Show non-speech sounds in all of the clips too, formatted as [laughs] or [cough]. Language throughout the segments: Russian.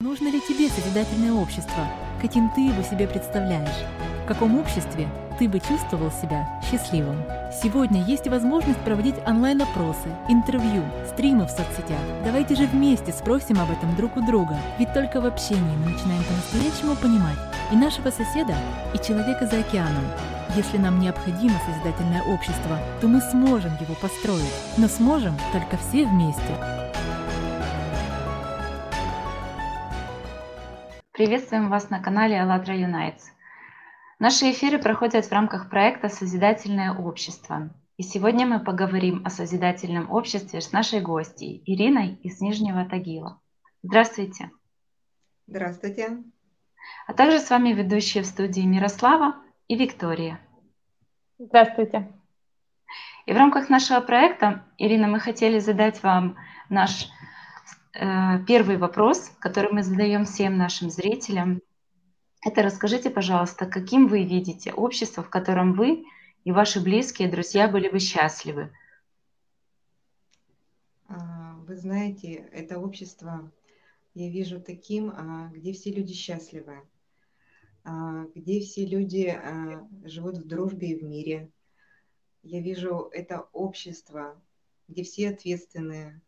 Нужно ли тебе созидательное общество? Каким ты его себе представляешь? В каком обществе ты бы чувствовал себя счастливым? Сегодня есть возможность проводить онлайн-опросы, интервью, стримы в соцсетях. Давайте же вместе спросим об этом друг у друга. Ведь только в общении мы начинаем по-настоящему понимать и нашего соседа, и человека за океаном. Если нам необходимо созидательное общество, то мы сможем его построить. Но сможем только все вместе. Приветствуем вас на канале АЛЛАТРА Юнайтс. Наши эфиры проходят в рамках проекта «Созидательное общество». И сегодня мы поговорим о созидательном обществе с нашей гостьей Ириной из Нижнего Тагила. Здравствуйте. Здравствуйте. А также с вами ведущие в студии Мирослава и Виктория. Здравствуйте. И в рамках нашего проекта, Ирина, мы хотели задать вам наш первый вопрос, который мы задаем всем нашим зрителям, это расскажите, пожалуйста, каким вы видите общество, в котором вы и ваши близкие, друзья были бы счастливы? А, вы знаете, это общество я вижу таким, а, где все люди счастливы, а, где все люди живут в дружбе и в мире. Я вижу это общество, где все ответственные,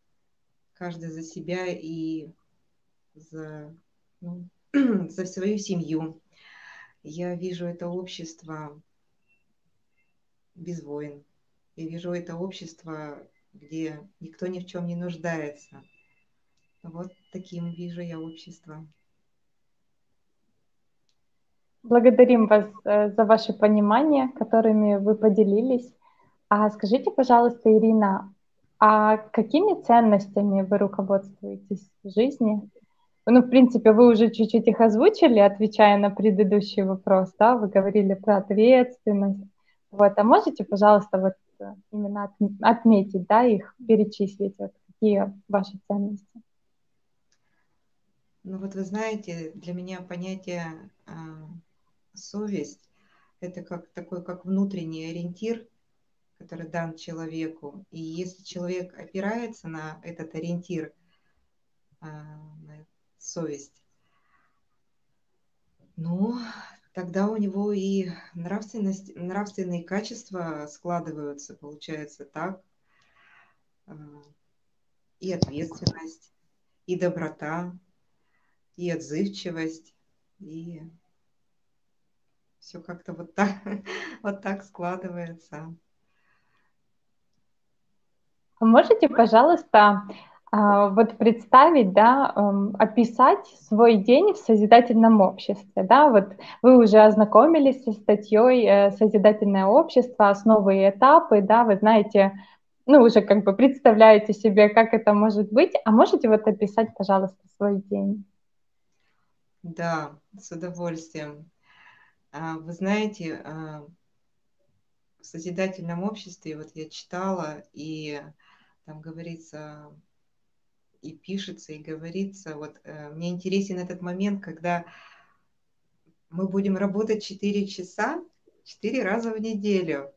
каждый за себя и за, ну, [clears throat] за свою семью. Я вижу это общество без войн. Я вижу это общество, где никто ни в чем не нуждается. Вот таким вижу я общество. Благодарим вас э, за ваше понимание, которыми вы поделились. А скажите, пожалуйста, Ирина, а какими ценностями вы руководствуетесь в жизни? Ну, в принципе, вы уже чуть-чуть их озвучили, отвечая на предыдущий вопрос, да, вы говорили про ответственность. Вот, а можете, пожалуйста, вот э, именно отметить, да, их, перечислить, вот какие ваши ценности? Ну вот вы знаете, для меня понятие э, совесть это как такой как внутренний ориентир, который дан человеку. И если человек опирается на этот ориентир, а, на совесть, ну, тогда у него и нравственность, нравственные качества складываются, получается так, а, и ответственность, и доброта, и отзывчивость, и все как-то вот так, [laughs] вот так складывается. Можете, пожалуйста, а, вот представить, да, эм, описать свой день в созидательном обществе, да, вот вы уже ознакомились со статьей э, «Созидательное общество. Основы и этапы», да, вы знаете, ну, уже как бы представляете себе, как это может быть, а можете вот описать, пожалуйста, свой день? Да, с удовольствием. А, вы знаете, а, в созидательном обществе, вот я читала, и там говорится и пишется, и говорится. Вот э, мне интересен этот момент, когда мы будем работать 4 часа, 4 раза в неделю.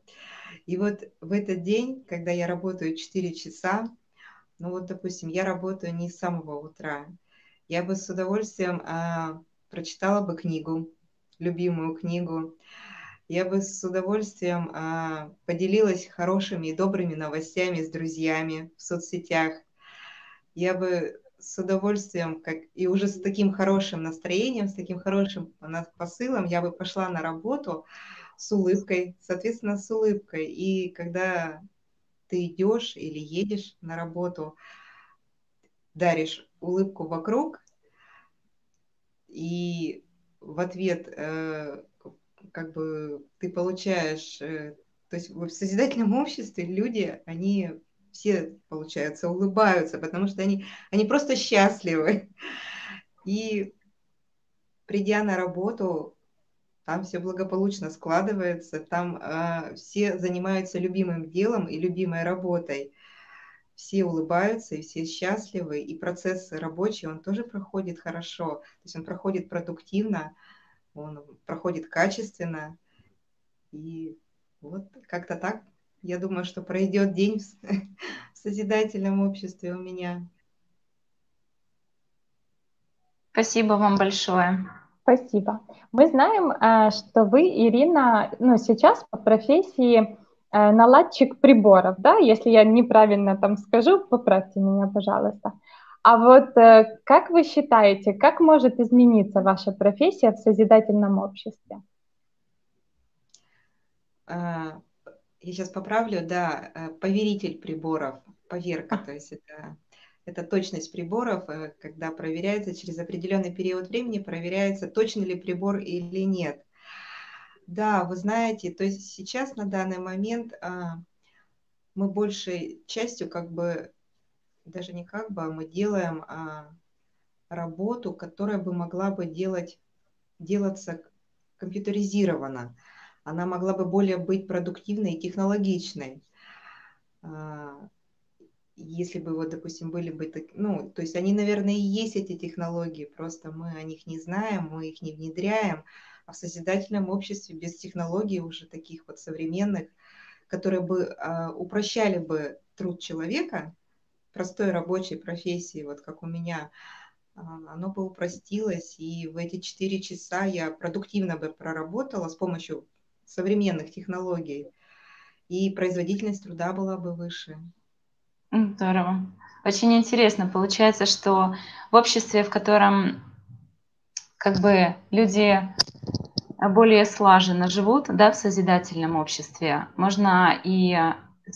И вот в этот день, когда я работаю 4 часа, ну вот, допустим, я работаю не с самого утра, я бы с удовольствием э, прочитала бы книгу, любимую книгу, я бы с удовольствием а, поделилась хорошими и добрыми новостями с друзьями в соцсетях. Я бы с удовольствием, как и уже с таким хорошим настроением, с таким хорошим посылом, я бы пошла на работу с улыбкой, соответственно, с улыбкой. И когда ты идешь или едешь на работу, даришь улыбку вокруг, и в ответ э, как бы ты получаешь, э, то есть в созидательном обществе люди, они все, получается, улыбаются, потому что они, они просто счастливы. И придя на работу, там все благополучно складывается, там э, все занимаются любимым делом и любимой работой. Все улыбаются и все счастливы, и процесс рабочий, он тоже проходит хорошо, то есть он проходит продуктивно, он проходит качественно. И вот как-то так, я думаю, что пройдет день в [laughs] созидательном обществе у меня. Спасибо вам большое. Спасибо. Мы знаем, э, что вы, Ирина, ну, сейчас по профессии э, наладчик приборов, да? Если я неправильно там скажу, поправьте меня, пожалуйста. А вот э, как вы считаете, как может измениться ваша профессия в созидательном обществе? А, я сейчас поправлю, да, поверитель приборов, поверка, то есть это это точность приборов, э, когда проверяется через определенный период времени, проверяется, точно ли прибор или нет. Да, вы знаете, то есть сейчас на данный момент а, мы большей частью как бы, даже не как бы, а мы делаем а, работу, которая бы могла бы делать, делаться компьютеризированно. Она могла бы более быть продуктивной и технологичной. А, если бы вот, допустим, были бы, так, ну, то есть они, наверное, и есть эти технологии, просто мы о них не знаем, мы их не внедряем, а в созидательном обществе без технологий уже таких вот современных, которые бы а, упрощали бы труд человека, простой рабочей профессии, вот как у меня, а, оно бы упростилось, и в эти четыре часа я продуктивно бы проработала с помощью современных технологий, и производительность труда была бы выше. Здорово. Очень интересно. Получается, что в обществе, в котором как бы люди более слаженно живут, да, в созидательном обществе, можно и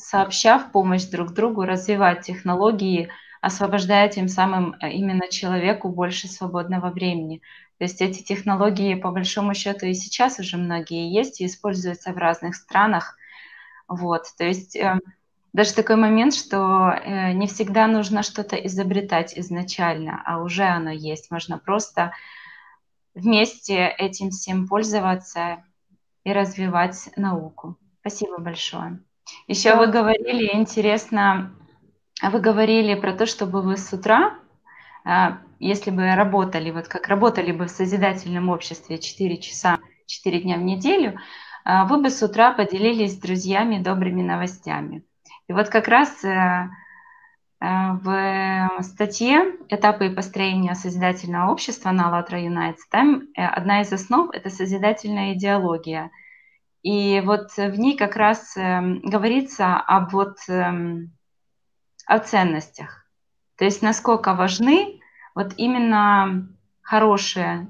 сообща в помощь друг другу развивать технологии, освобождая тем самым э, именно человеку больше свободного времени. То есть эти технологии, по большому счету, и сейчас уже многие есть и используются в разных странах. Вот, то есть эм, даже такой момент, что э, не всегда нужно что-то изобретать изначально, а уже оно есть. Можно просто вместе этим всем пользоваться и развивать науку. Спасибо большое. Еще вы говорили, интересно, вы говорили про то, чтобы вы с утра, а, если бы работали, вот как работали бы в созидательном обществе 4 часа, 4 дня в неделю, а, вы бы с утра поделились с друзьями добрыми новостями. И вот как раз э, э, в статье «Этапы построения созидательного общества» на «АЛЛАТРА Юнайтс» там э, одна из основ – это созидательная идеология. И вот в ней как раз говорится об вот о ценностях. То есть насколько важны вот именно хорошая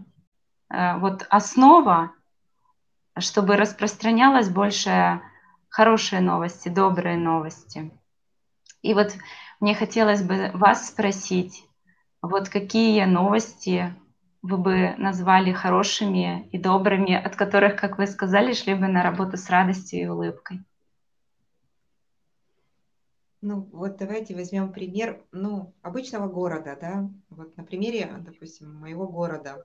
вот основа, чтобы распространялась больше хорошие новости, добрые новости. И вот мне хотелось бы вас спросить, вот какие новости вы бы назвали хорошими и добрыми, от которых, как вы сказали, шли бы на работу с радостью и улыбкой? Ну, вот давайте возьмем пример, ну, обычного города, да, вот на примере, допустим, моего города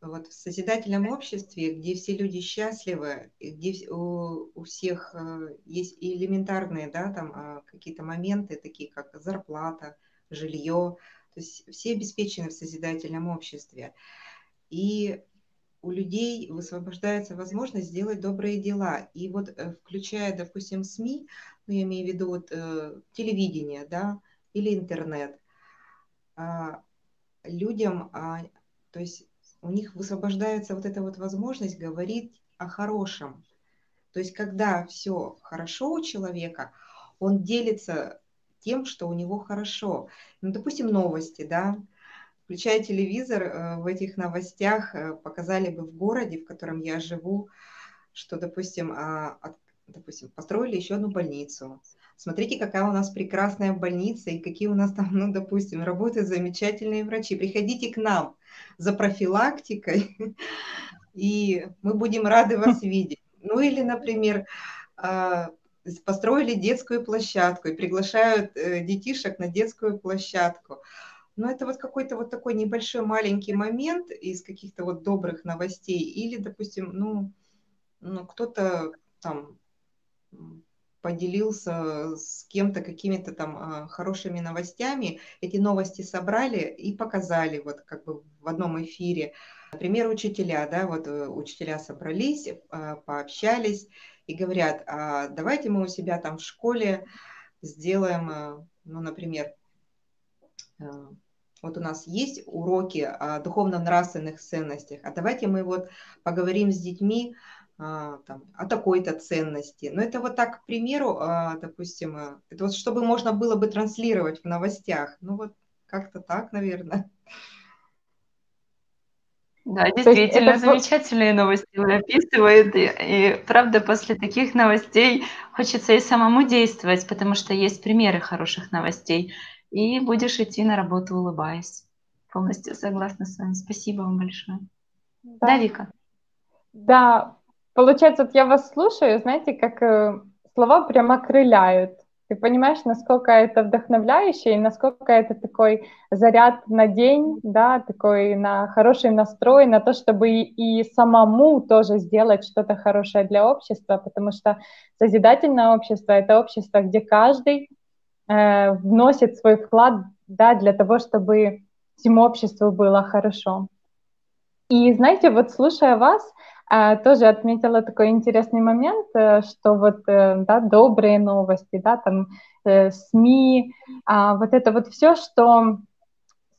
вот в созидательном обществе, где все люди счастливы, где у, у всех э, есть элементарные, да, там а, какие-то моменты, такие как зарплата, жилье, то есть все обеспечены в созидательном обществе. И у людей высвобождается возможность сделать добрые дела. И вот э, включая, допустим, СМИ, ну, я имею в виду вот, э, телевидение, да, или интернет, э, людям, э, то есть у них высвобождается вот эта вот возможность говорить о хорошем. То есть, когда все хорошо у человека, он делится тем, что у него хорошо. Ну, допустим, новости, да, включая телевизор, э, в этих новостях э, показали бы в городе, в котором я живу, что, допустим, а, допустим, построили еще одну больницу. Смотрите, какая у нас прекрасная больница и какие у нас там, [laughs] ну, допустим, работают замечательные врачи. Приходите к нам за профилактикой, [laughs] и мы будем рады вас [laughs] видеть. Ну или, например, а, построили детскую площадку и приглашают э, детишек на детскую площадку. Но это вот какой-то вот такой небольшой маленький момент из каких-то вот добрых новостей. Или, допустим, ну, ну кто-то там поделился с кем-то какими-то там а, хорошими новостями. Эти новости собрали и показали вот как бы в одном эфире. Например, учителя, да, вот э, учителя собрались, а, пообщались и говорят, а давайте мы у себя там в школе сделаем, ну, например, вот у нас есть уроки о духовно-нравственных ценностях, а давайте мы вот поговорим с детьми а, там, о такой-то ценности. Но это вот так, к примеру, а, допустим, а, это вот чтобы можно было бы транслировать в новостях. Ну вот как-то так, наверное. Да, действительно, это... замечательные новости вы описываете. И правда, после таких новостей хочется и самому действовать, потому что есть примеры хороших новостей. И будешь идти на работу, улыбаясь. Полностью согласна с вами. Спасибо вам большое. Да, да Вика? Да, получается, вот я вас слушаю, знаете, как э, слова прямо крыляют. Ты понимаешь, насколько это вдохновляюще и насколько это такой заряд на день, да, такой на хороший настрой, на то, чтобы и, самому тоже сделать что-то хорошее для общества, потому что созидательное общество — это общество, где каждый э, вносит свой вклад, да, для того, чтобы всему обществу было хорошо. И знаете, вот слушая вас, тоже отметила такой интересный момент, э, что вот э, да, добрые новости, да, там э, СМИ, а, вот это вот все, что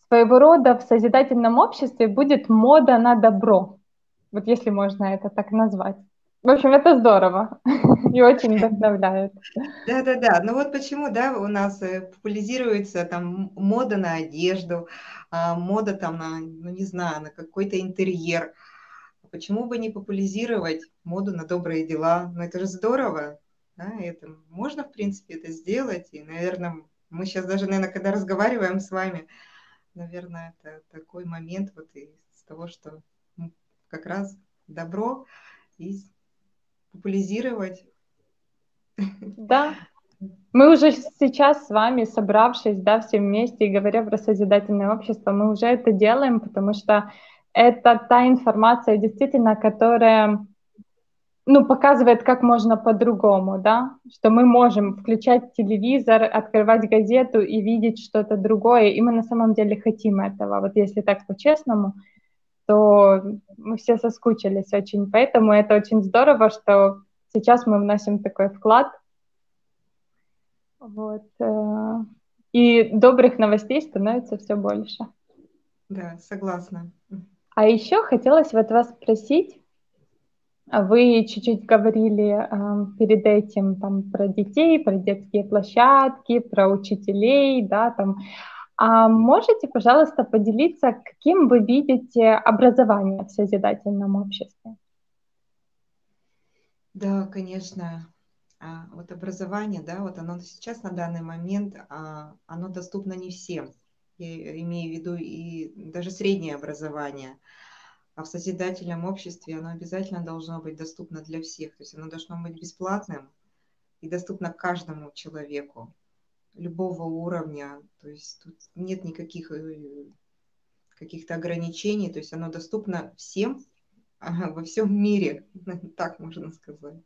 своего рода в созидательном обществе будет мода на добро, вот если можно это так назвать. В общем, это здорово [laughs] и очень вдохновляет. Да-да-да, ну вот почему, да, у нас популяризируется там мода на одежду, а, мода там на, ну не знаю, на какой-то интерьер, почему бы не популяризировать моду на добрые дела? Ну, это же здорово, да, это можно, в принципе, это сделать, и, наверное, мы сейчас даже, наверное, когда разговариваем с вами, наверное, это такой момент вот из того, что как раз добро и популяризировать. Да, мы уже сейчас с вами, собравшись, да, все вместе и говоря про созидательное общество, мы уже это делаем, потому что это та информация действительно, которая ну, показывает, как можно по-другому, да, что мы можем включать телевизор, открывать газету и видеть что-то другое, и мы на самом деле хотим этого. Вот если так по-честному, то мы все соскучились очень, поэтому это очень здорово, что сейчас мы вносим такой вклад. Вот. Э, и добрых новостей становится все больше. Да, согласна. А еще хотелось вот вас спросить, вы чуть-чуть говорили э, перед этим там про детей, про детские площадки, про учителей, да, там. А можете, пожалуйста, поделиться, каким вы видите образование в созидательном обществе? Да, конечно. А, вот образование, да, вот оно сейчас на данный момент, а, оно доступно не всем я имею в виду и даже среднее образование. А в созидательном обществе оно обязательно должно быть доступно для всех. То есть оно должно быть бесплатным и доступно каждому человеку любого уровня. То есть тут нет никаких э, каких-то ограничений. То есть оно доступно всем [laughs] во всем мире, [laughs] так можно сказать.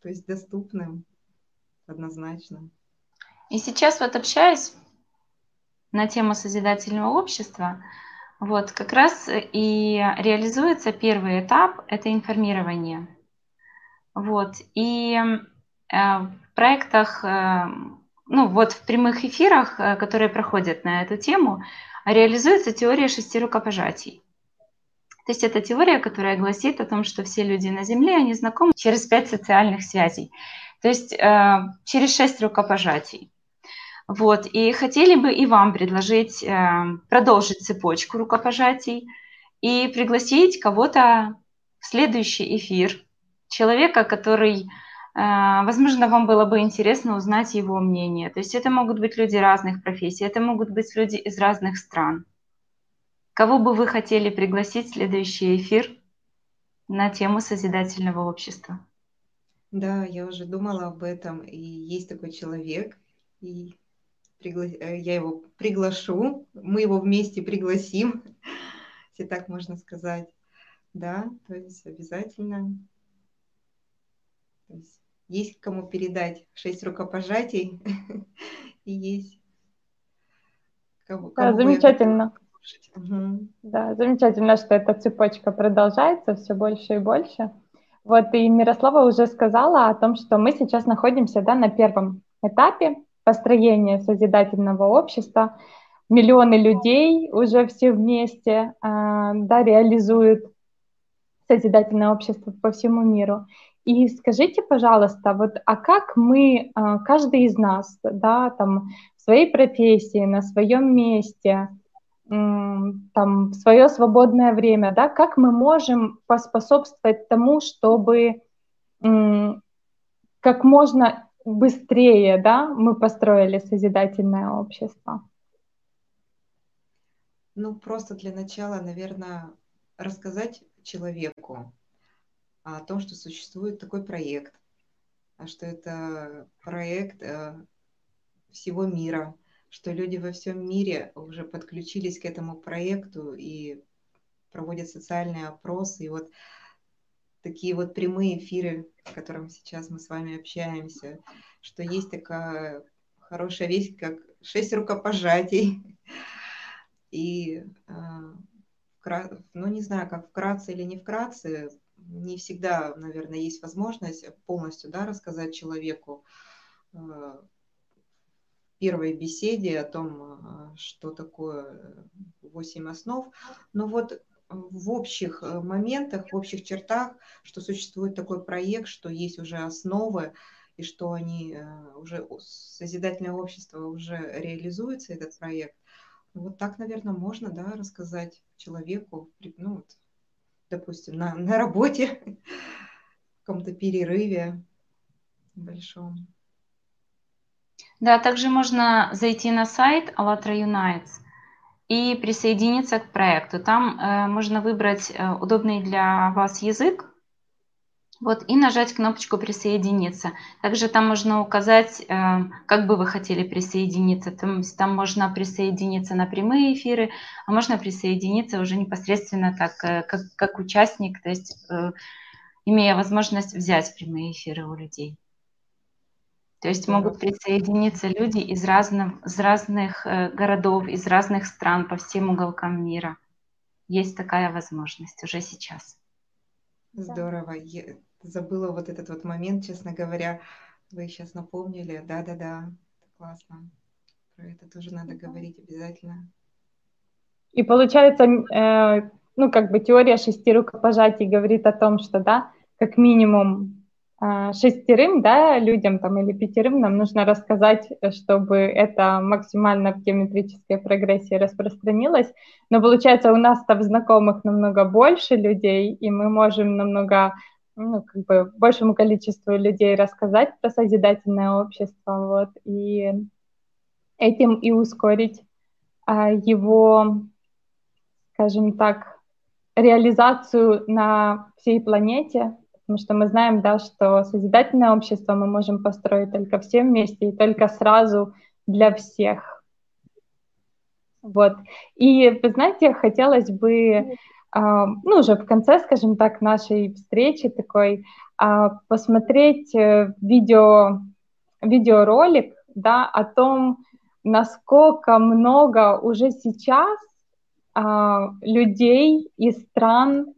То есть доступным однозначно. И сейчас вот общаюсь на тему созидательного общества, вот как раз и реализуется первый этап – это информирование. Вот. И э, в проектах, э, ну вот в прямых эфирах, э, которые проходят на эту тему, реализуется теория шести рукопожатий. То есть это теория, которая гласит о том, что все люди на Земле, они знакомы через пять социальных связей. То есть через шесть рукопожатий. Вот, и хотели бы и вам предложить э, продолжить цепочку рукопожатий и пригласить кого-то в следующий эфир, человека, который, э, возможно, вам было бы интересно узнать его мнение. То есть это могут быть люди разных профессий, это могут быть люди из разных стран. Кого бы вы хотели пригласить в следующий эфир на тему созидательного общества? Да, я уже думала об этом, и есть такой человек, и пригла... Э, я его приглашу, мы его вместе пригласим, если так можно сказать. Да, то есть обязательно. То есть есть кому передать шесть рукопожатий [laughs] и есть кому, да, замечательно. Угу. Да, замечательно, что эта цепочка продолжается все больше и больше. Вот и Мирослава уже сказала о том, что мы сейчас находимся да, на первом этапе построения созидательного общества. миллионы людей уже все вместе а, да, реализуют созидательное общество по всему миру. И скажите, пожалуйста, вот, а как мы, а, каждый из нас, да, там, в своей профессии, на своем месте, там, в свое свободное время, да, как мы можем поспособствовать тому, чтобы как можно быстрее, да, мы построили созидательное общество? Ну, просто для начала, наверное, рассказать человеку, о том, что существует такой проект, а что это проект э, всего мира, что люди во всем мире уже подключились к этому проекту и проводят социальные опросы. И вот такие вот прямые эфиры, в котором сейчас мы с вами общаемся, что есть такая хорошая вещь, как шесть рукопожатий. [laughs] И, э, ну не знаю, как вкратце или не вкратце, не всегда, наверное, есть возможность полностью да, рассказать человеку э, первой беседе о том, э, что такое восемь основ. Но вот в общих э, моментах, в общих чертах, что существует такой проект, что есть уже основы, и что они уже, созидательное общество уже реализуется, этот проект. Вот так, наверное, можно да, рассказать человеку, ну, вот, допустим, на, на работе, в каком-то перерыве большом. Да, также можно зайти на сайт АЛЛАТРА Unites и присоединиться к проекту. Там э, можно выбрать э, удобный для вас язык, вот, и нажать кнопочку «Присоединиться». Также там можно указать, э, как бы вы хотели присоединиться. Там, там можно присоединиться на прямые эфиры, а можно присоединиться уже непосредственно так, э, как, как участник, то есть э, имея возможность взять прямые эфиры у людей. То есть могут присоединиться люди из разных, из разных городов, из разных стран по всем уголкам мира. Есть такая возможность уже сейчас. Здорово забыла вот этот вот момент, честно говоря. Вы сейчас напомнили. Да-да-да, классно. Про это тоже надо говорить обязательно. И получается, э, ну, как бы теория шести рукопожатий говорит о том, что, да, как минимум шестерым, да, людям там или пятерым нам нужно рассказать, чтобы это максимально в геометрической прогрессии распространилось. Но получается, у нас там знакомых намного больше людей, и мы можем намного ну, как бы большему количеству людей рассказать про созидательное общество, вот, и этим и ускорить а, его, скажем так, реализацию на всей планете, потому что мы знаем, да, что созидательное общество мы можем построить только все вместе и только сразу для всех. Вот. И, вы знаете, хотелось бы а, ну, уже в конце, скажем так, нашей встречи такой, а, посмотреть э, видео, видеоролик, да, о том, насколько много уже сейчас а, людей из стран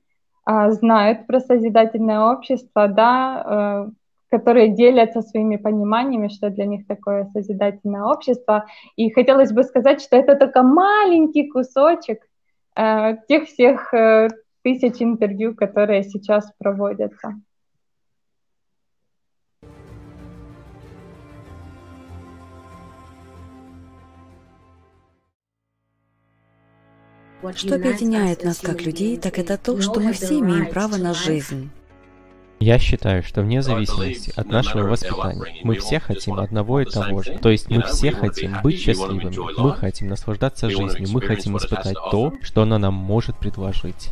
знают про созидательное общество, да, э, которые делятся своими пониманиями, что для них такое созидательное общество. И хотелось бы сказать, что это только маленький кусочек Э, тех всех э, тысяч интервью, которые сейчас проводятся. Что объединяет нас как людей, так это то, что мы все имеем право на жизнь. Я считаю, что вне зависимости от нашего воспитания мы все хотим одного и того же. То есть мы все хотим быть счастливыми, мы хотим наслаждаться жизнью, мы хотим испытать то, что она нам может предложить.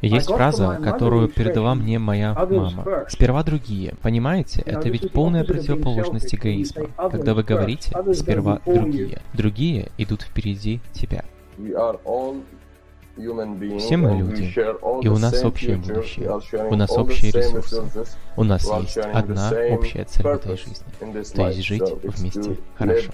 Есть фраза, которую передала мне моя мама. Сперва другие. Понимаете, это ведь полная противоположность эгоизма. Когда вы говорите «сперва другие», другие идут впереди тебя. Все мы люди, и у нас общее будущее, у нас общие ресурсы, у нас есть одна общая цель в этой жизни, то есть жить вместе. хорошо.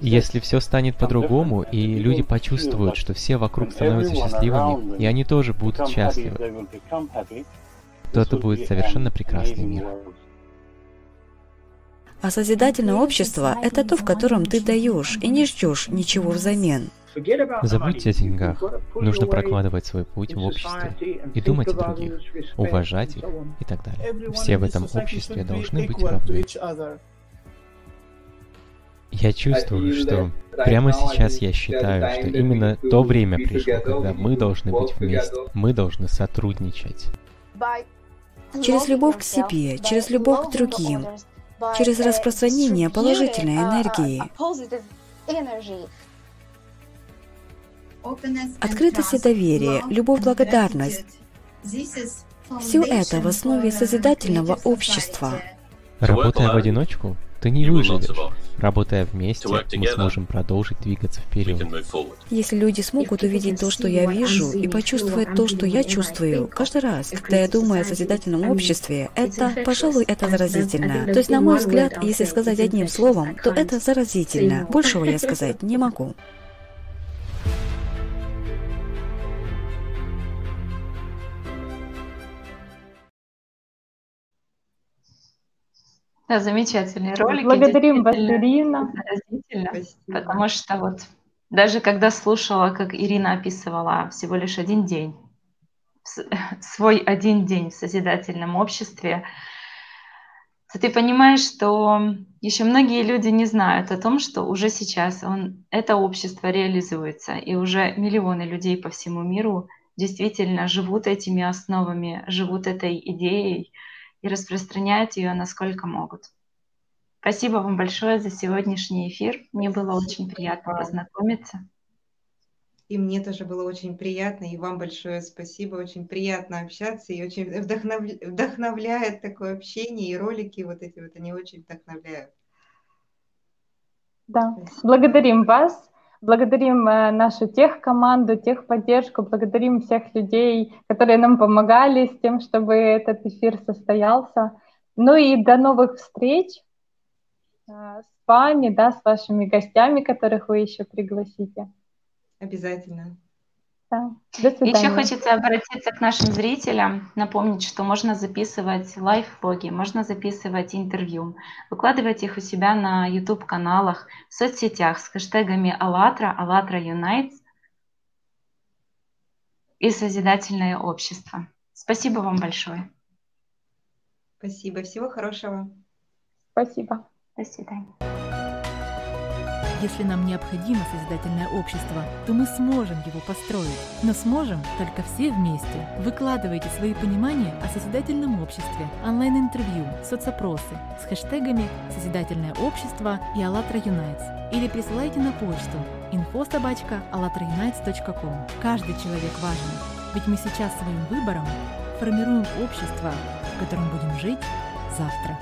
Если все станет по-другому, и люди почувствуют, что все вокруг становятся счастливыми, и они тоже будут счастливы, то это будет совершенно прекрасный мир. А созидательное общество – это то, в котором ты даешь и не ждешь ничего взамен. Забудьте о деньгах. Нужно прокладывать свой путь в обществе и думать о других, уважать их и так далее. Все в этом обществе должны быть равны. Я чувствую, что прямо сейчас я считаю, что именно то время пришло, когда мы должны быть вместе, мы должны сотрудничать. Через любовь к себе, через любовь к другим, через распространение положительной энергии. Открытость и доверие, любовь, благодарность. Все это в основе созидательного общества. Работая в одиночку, ты не выживешь. Работая вместе, мы сможем продолжить двигаться вперед. Если люди смогут увидеть то, что я вижу, и почувствовать то, что я чувствую, каждый раз, когда я думаю о созидательном обществе, это, пожалуй, это заразительно. То есть, на мой взгляд, если сказать одним словом, то это заразительно. Большего я [laughs] сказать не могу. Да, замечательные ролики. Благодарим вас, Ирина. заразительно, Спасибо. потому что вот даже когда слушала, как Ирина описывала всего лишь один день, [laughs] свой один день в созидательном обществе, то ты понимаешь, что еще многие люди не знают о том, что уже сейчас он, это общество реализуется, и уже миллионы людей по всему миру действительно живут этими основами, живут этой идеей и распространяют ее насколько могут. Спасибо вам большое за сегодняшний эфир. Мне было очень приятно познакомиться. И мне тоже было очень приятно, и вам большое спасибо. Очень приятно общаться, и очень вдохновля- вдохновляет такое общение, и ролики вот эти вот, они очень вдохновляют. Да, Спасибо. благодарим вас, благодарим э, нашу техкоманду, техподдержку, благодарим всех людей, которые нам помогали с тем, чтобы этот эфир состоялся. Ну и до новых встреч э, с вами, да, с вашими гостями, которых вы еще пригласите. Обязательно. Да. До Еще свидания. хочется обратиться к нашим зрителям, напомнить, что можно записывать лайв-блоги, можно записывать интервью, выкладывать их у себя на YouTube-каналах, в соцсетях с хэштегами АЛЛАТРА, АЛЛАТРА Unites и Созидательное общество. Спасибо вам большое. Спасибо. Всего хорошего. Спасибо. До свидания. Если нам необходимо созидательное общество, то мы сможем его построить. Но сможем только все вместе. Выкладывайте свои понимания о созидательном обществе, онлайн-интервью, соцопросы с хэштегами «Созидательное общество» и «АЛЛАТРА Unites» или присылайте на почту info.alatraunites.com. Каждый человек важен, ведь мы сейчас своим выбором формируем общество, в котором будем жить завтра.